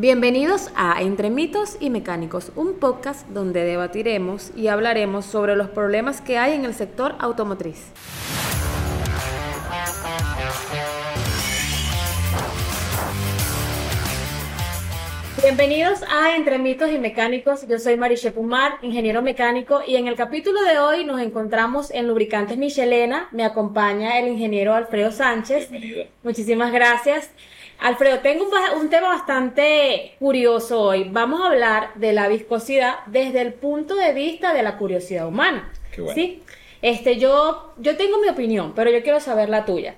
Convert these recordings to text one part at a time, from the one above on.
Bienvenidos a Entre mitos y mecánicos, un podcast donde debatiremos y hablaremos sobre los problemas que hay en el sector automotriz. Bienvenidos a Entre mitos y mecánicos. Yo soy Mariche Pumar, ingeniero mecánico, y en el capítulo de hoy nos encontramos en Lubricantes Michelena. Me acompaña el ingeniero Alfredo Sánchez. Bienvenido. Muchísimas gracias. Alfredo, tengo un, tema bastante curioso hoy. Vamos a hablar de la viscosidad desde el punto de vista de la curiosidad humana. Qué bueno. ¿Sí? Este, yo, yo tengo mi opinión, pero yo quiero saber la tuya.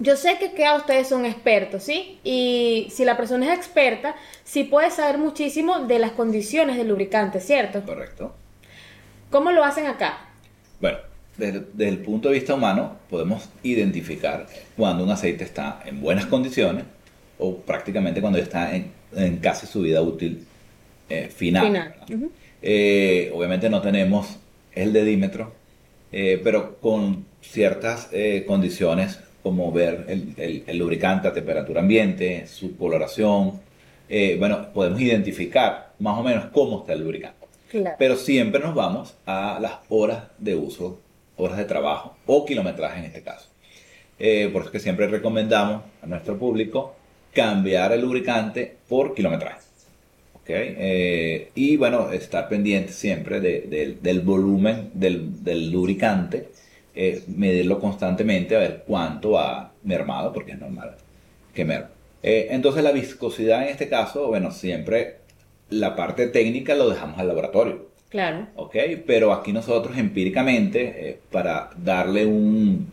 Yo sé que, que ustedes son expertos, ¿sí? Y si la persona es experta, sí puede saber muchísimo de las condiciones del lubricante, ¿cierto? Correcto. ¿Cómo lo hacen acá? Bueno, desde, desde el punto de vista humano podemos identificar cuando un aceite está en buenas condiciones o prácticamente cuando está en, en casi su vida útil eh, final. Eh, obviamente no tenemos el dedímetro, eh, pero con ciertas condiciones como ver el, el- el lubricante a temperatura ambiente, su coloración, bueno, podemos identificar más o menos cómo está el lubricante. Claro. Pero siempre nos vamos a las horas de uso, horas de trabajo o kilometraje en este caso. Por eso que siempre recomendamos a nuestro público cambiar el lubricante por kilometraje. ¿ok? Eh, y bueno, estar pendiente siempre de- del- del volumen del, del lubricante, eh, medirlo constantemente a ver cuánto va mermado, porque es normal que merme. Eh, entonces la viscosidad en este caso, bueno, siempre la parte técnica lo dejamos al laboratorio. Claro. ¿ok? Pero aquí nosotros empíricamente, para darle un,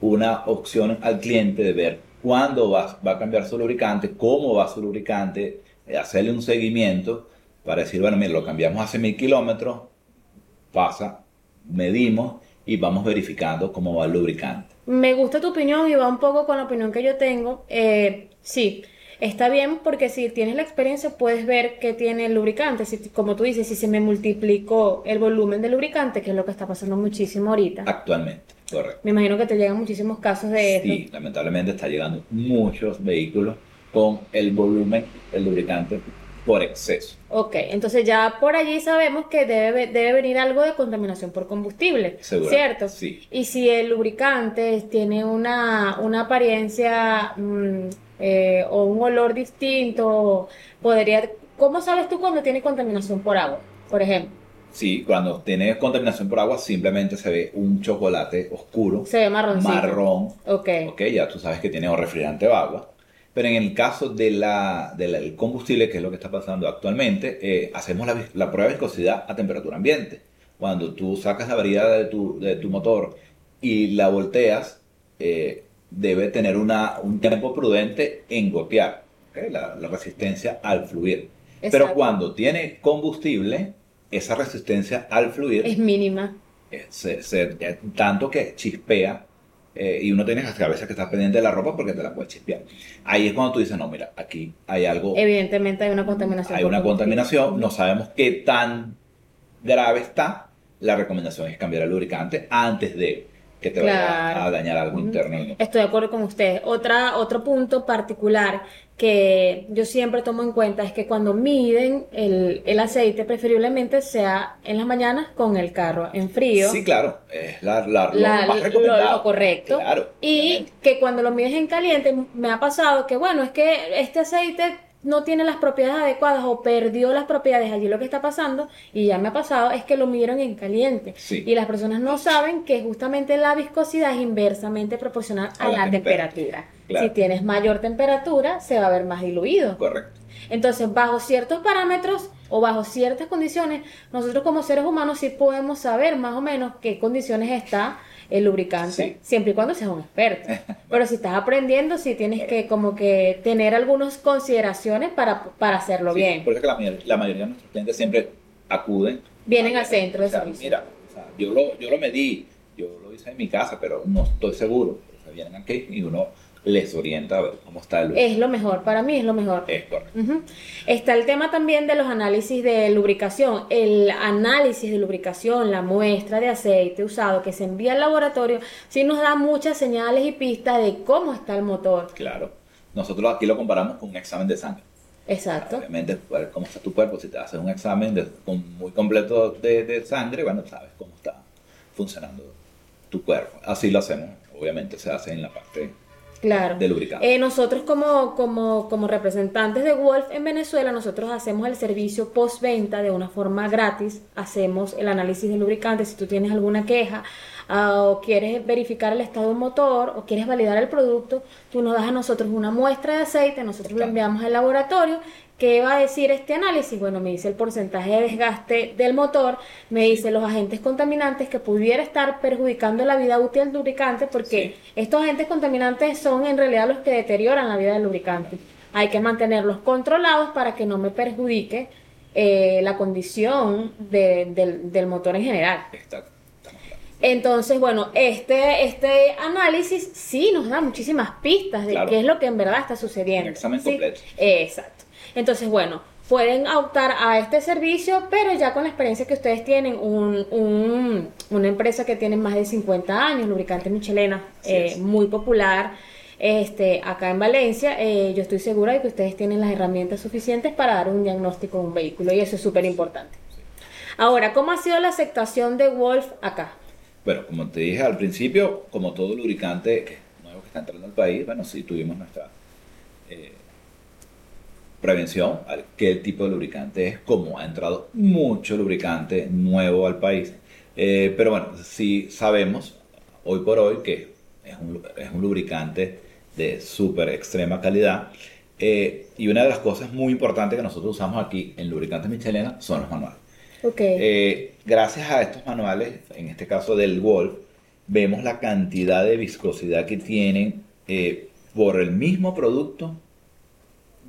una opción al cliente de ver cuándo va, va a cambiar su lubricante, cómo va su lubricante, eh, hacerle un seguimiento para decir, bueno, mira, lo cambiamos hace mil kilómetros, pasa, medimos y vamos verificando cómo va el lubricante. Me gusta tu opinión y va un poco con la opinión que yo tengo. Eh, sí, está bien porque si tienes la experiencia puedes ver qué tiene el lubricante. Si, como tú dices, si se me multiplicó el volumen del lubricante, que es lo que está pasando muchísimo ahorita. Actualmente, correcto. Me imagino que te llegan muchísimos casos de eso. Sí, lamentablemente está llegando muchos vehículos con el volumen del lubricante por exceso. Ok, entonces ya por allí sabemos que debe, debe venir algo de contaminación por combustible, Seguro, ¿cierto? sí. Y si el lubricante tiene una, una apariencia mm, eh, o un olor distinto, podría... ¿Cómo sabes tú cuando tiene contaminación por agua, por ejemplo? Sí, cuando tiene contaminación por agua simplemente se ve un chocolate oscuro, Se ve marroncito. marrón, Ok, ok, ya tú sabes que tiene o refrigerante o agua. Pero en el caso de la, del combustible, que es lo que está pasando actualmente, eh, hacemos la, la prueba de viscosidad a temperatura ambiente. Cuando tú sacas la variedad de tu, de tu motor y la volteas, eh, debe tener una, un tiempo prudente en gotear, la, la resistencia al fluir. Pero cuando tiene combustible, esa resistencia al fluir es mínima. eh, se- se- tanto que chispea eh, y uno tiene que a veces que estar pendiente de la ropa porque te la puede chispear. Ahí es cuando tú dices, no, mira, aquí hay algo, Evidentemente hay una contaminación. hay una contaminación, no sabemos qué tan grave está. La recomendación es cambiar el lubricante antes de que te Claro. vaya a dañar algo interno. el- Estoy de acuerdo con ustedes. Otra, otro punto particular que yo siempre tomo en cuenta es que cuando miden el, el aceite, preferiblemente sea en las mañanas con el carro en frío. Sí, claro, es la, la- lo La- más lo- recomendado. lo correcto. Claro, Y obviamente. que cuando lo mides en caliente, me ha pasado que, bueno, es que este aceite no tiene las propiedades adecuadas o perdió las propiedades. Allí lo que está pasando, y ya me ha pasado, es que lo midieron en caliente. Sí. Y las personas no saben que justamente la viscosidad es inversamente proporcional a, A la la temperatura. Claro. Si tienes mayor temperatura, se va a ver más diluido. Correcto. Entonces, bajo ciertos parámetros o bajo ciertas condiciones, nosotros como seres humanos sí podemos saber más o menos qué condiciones está el lubricante, Sí. siempre y cuando seas un experto. Pero si estás aprendiendo, sí tienes que como que tener algunas consideraciones para, para hacerlo Sí, bien. Por eso que la, mayor- la mayoría de nuestros clientes siempre acuden. Vienen al centro de O sea, servicio. Mira, o sea, yo, lo, yo lo medí, yo lo hice en mi casa, pero no estoy seguro. O sea, vienen aquí y uno les orienta a ver cómo está el lugar. Es lo mejor, para mí es lo mejor. Es correcto. Ujú. Está el tema también de los análisis de lubricación. El análisis de lubricación, la muestra de aceite usado que se envía al laboratorio, sí nos da muchas señales y pistas de cómo está el motor. Claro. Nosotros aquí lo comparamos con un examen de sangre. Exacto. Obviamente, ver cómo está tu cuerpo. Si te haces un examen de- con- muy completo de, de sangre, bueno, sabes cómo está funcionando tu cuerpo. Así lo hacemos. Obviamente se hace en la parte Claro. de lubricante. Eh, nosotros como, como, como representantes de Wolf en Venezuela, nosotros hacemos el servicio postventa de una forma gratis. Hacemos el análisis de lubricante. Si tú tienes alguna queja ah, o quieres verificar el estado del motor o quieres validar el producto, tú nos das a nosotros una muestra de aceite, nosotros lo enviamos al laboratorio. ¿Qué va a decir este análisis? Bueno, me dice el porcentaje de desgaste del motor, me dice los agentes contaminantes que pudiera estar perjudicando la vida útil del lubricante, porque estos agentes contaminantes son en realidad los que deterioran la vida del lubricante. Hay que mantenerlos controlados para que no me perjudique eh, la condición de- del, del motor en general. Claros. Entonces, bueno, este, este análisis sí nos da muchísimas pistas de Claro. qué es lo que en verdad está sucediendo. Un examen ¿sí? completo. Exacto. Entonces, bueno, pueden optar a este servicio, pero ya con la experiencia que ustedes tienen, un, un- una empresa que tiene más de 50 años, Lubricante Michelena, eh, muy popular. Este, acá en Valencia, eh, yo estoy segura de que ustedes tienen las herramientas suficientes para dar un diagnóstico de un vehículo y eso es súper importante. Ahora, ¿cómo ha sido la aceptación de Wolf acá? Bueno, como te dije al principio, como todo lubricante que- nuevo que está entrando al país, bueno, sí tuvimos nuestra eh, prevención qué tipo de lubricante es, como ha entrado mucho lubricante nuevo al país. Eh, pero bueno, sí sabemos hoy por hoy que es un, es un lubricante de súper extrema calidad. Eh, y una de las cosas muy importantes que nosotros usamos aquí en lubricantes Michelena son los manuales. Ok. Eh, gracias a estos manuales, en este caso del Wolf, vemos la cantidad de viscosidad que tienen eh, por el mismo producto,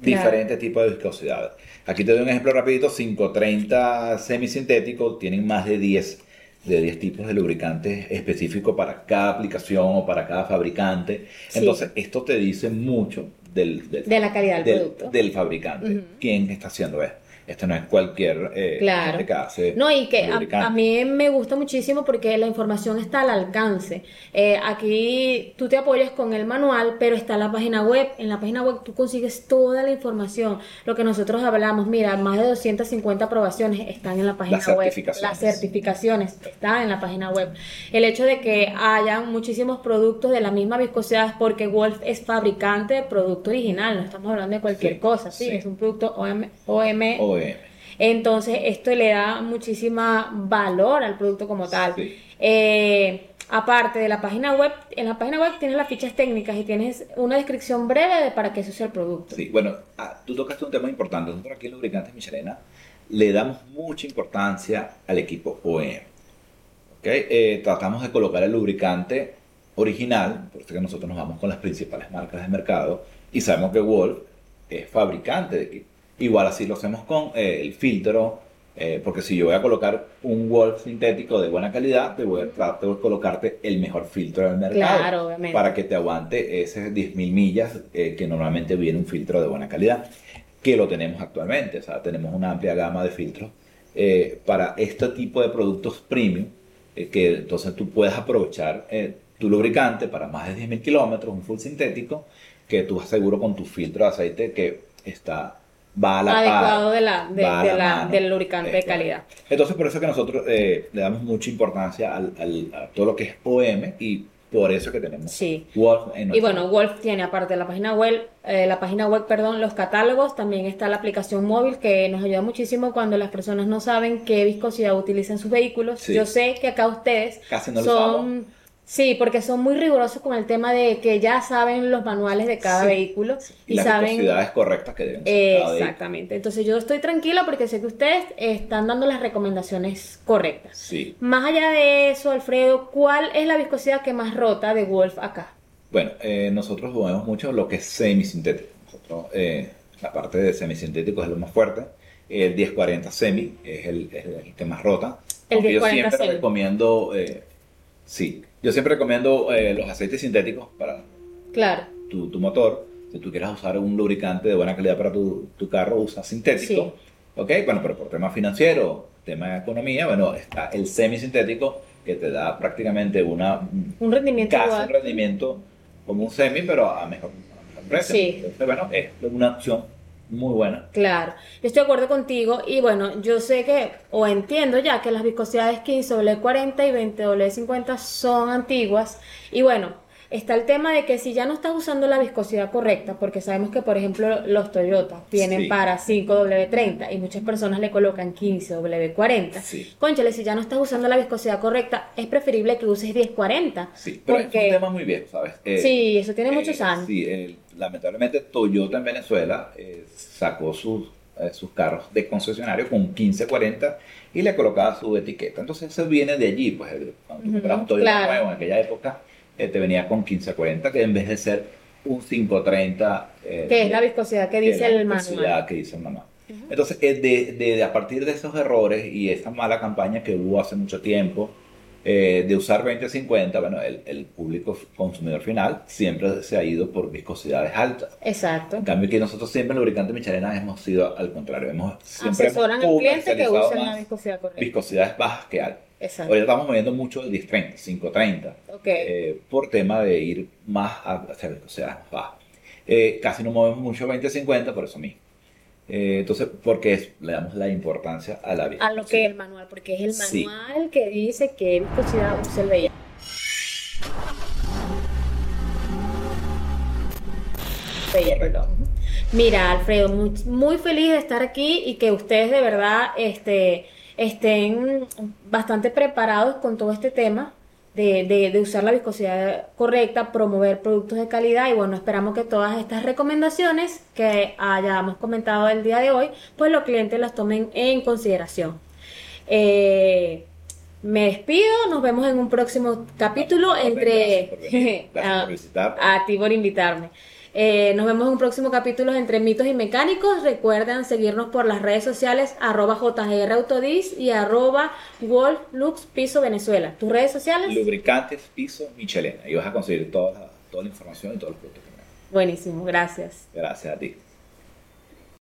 Claro. diferentes tipos de viscosidad. Aquí te doy un ejemplo rapidito, 530 semisintéticos tienen más de 10, de 10 tipos de lubricantes específicos para cada aplicación o para cada fabricante. Sí. Entonces, esto te dice mucho del, del- De la calidad del del, producto. del fabricante. ¿Quién está haciendo esto? Esto no es cualquier eh, Claro. gente que hace No, y que a, mí me gusta muchísimo porque la información está al alcance. Eh, aquí tú te apoyas con el manual, pero está la página web. En la página web tú consigues toda la información. Lo que nosotros hablamos, mira, más de 250 aprobaciones están en la página Las web. certificaciones. Las certificaciones están en la página web. El hecho de que hayan muchísimos productos de la misma viscosidad es porque Wolf es fabricante de producto original. No estamos hablando de cualquier Sí, cosa, ¿sí? sí. Es un producto OM, OM OEM. entonces, esto le da muchísima valor al producto como tal. Sí. Eh, aparte de la página web, en la página web tienes las fichas técnicas y tienes una descripción breve de para qué se usa el producto. Sí, bueno, ah, tú tocaste un tema importante. Nosotros aquí en Lubricantes Michelena le damos mucha importancia al equipo OEM. ¿ok? Eh, tratamos de colocar el lubricante original, por eso que nosotros nos vamos con las principales marcas de mercado y sabemos que Wolf es fabricante de equipo. Igual así lo hacemos con eh, el filtro, eh, porque si yo voy a colocar un Wolf sintético de buena calidad, te voy a tratar de colocarte el mejor filtro del mercado Claro, obviamente. para que te aguante esas 10.000 millas eh, que normalmente viene un filtro de buena calidad, que lo tenemos actualmente. O sea, tenemos una amplia gama de filtros eh, para este tipo de productos premium, eh, que entonces tú puedes aprovechar eh, tu lubricante para más de 10.000 kilómetros, un full sintético, que tú aseguro con tu filtro de aceite que está va a la Adecuado par, de la- de- de del lubricante de calidad. Entonces, por eso es que nosotros eh, le damos mucha importancia al- al- a todo lo que es OM y por eso es que tenemos Sí. Wolf en Y bueno, Wolf tiene aparte de la página web, eh, la página web, perdón, los catálogos, también está la aplicación móvil que nos ayuda muchísimo cuando las personas no saben qué viscosidad utilizan sus vehículos. Sí. Yo sé que acá ustedes Casi no lo son sí, porque son muy rigurosos con el tema de que ya saben los manuales de cada Sí. vehículo y y, las saben viscosidades correctas que deben ser cada vehículo. exactamente. Entonces yo estoy tranquila porque sé que ustedes están dando las recomendaciones correctas. Sí. Más allá de eso, Alfredo, ¿cuál es la viscosidad que más rota de Wolf acá? Bueno, eh, nosotros movemos mucho lo que es semisintético. Nosotros, eh, la parte de semisintético es lo más fuerte. El 1040 semi es el, es el que más rota. El Aunque 1040 yo siempre semi. recomiendo, eh, sí, yo siempre recomiendo eh, los aceites sintéticos para Claro. tu, tu motor. Si tú quieres usar un lubricante de buena calidad para tu, tu carro, usa sintético. ¿Ok? Bueno, pero por tema financiero, tema de economía, bueno, está el semisintético que te da prácticamente una Un rendimiento casi igual. un rendimiento como un semi, pero a mejor, a mejor precio. Sí. Entonces, bueno, es una opción muy buena. Claro, yo estoy de acuerdo contigo y bueno, yo sé que, o entiendo ya que las viscosidades 15 W40 y 20 W50 son antiguas y bueno, está el tema de que si ya no estás usando la viscosidad correcta, porque sabemos que por ejemplo los Toyota vienen Sí. para 5W30 y muchas personas le colocan 15W40, Sí. Conchale, si ya no estás usando la viscosidad correcta, es preferible que uses 1040. Sí, pero es porque- un tema muy viejo, ¿sabes? Eh, Sí, eso tiene eh, muchos años. Sí, eh, lamentablemente Toyota en Venezuela eh, sacó sus, eh, sus carros de concesionario con 1540 y le colocaba su etiqueta. Entonces eso viene de allí, pues el- cuando un Toyota claro. nuevo en aquella época, eh, te venía con 1540 que en vez de ser un 530... eh, que es la viscosidad que dice la el viscosidad manual. que dice el manual. Entonces, de, de- de a partir de esos errores y esa mala campaña que hubo hace mucho tiempo eh, de usar 2050, bueno, el, el público consumidor final siempre se ha ido por viscosidades altas. Exacto. En cambio, que nosotros siempre en Lubricante Michelena hemos sido al contrario. Hemos, siempre Asesoran hemos al cliente que usen la viscosidad correcta. viscosidades bajas que altas. Exacto. Ahorita estamos moviendo mucho el 1030, 530 Ok. eh, por tema de ir más a hacer viscosidades más bajas. Eh, casi no movemos mucho 2050 por eso mismo. Eh, entonces, porque es- le damos la importancia a la a viscosidad. lo que es el manual, porque es el Sí. manual que dice qué viscosidad usa el VIH. Mira, Alfredo, muy, muy feliz de estar aquí y que ustedes de verdad este, estén bastante preparados con todo este tema de, de- de usar la viscosidad correcta, promover productos de calidad y bueno, esperamos que todas estas recomendaciones que hayamos comentado el día de hoy, pues los clientes las tomen en consideración. Eh, me despido, nos vemos en un próximo capítulo Gracias por venir, entre... Gracias por visitar. a ti por invitarme. Eh, nos vemos en un próximo capítulo entre mitos y mecánicos. Recuerden seguirnos por las redes sociales arroba JGR Autodis y arroba Wolf Lux Piso Venezuela. ¿Tus redes sociales? Lubricantes, piso, Michelena. Y vas a conseguir toda la, toda la información y todos los productos. Buenísimo, gracias. Gracias a ti.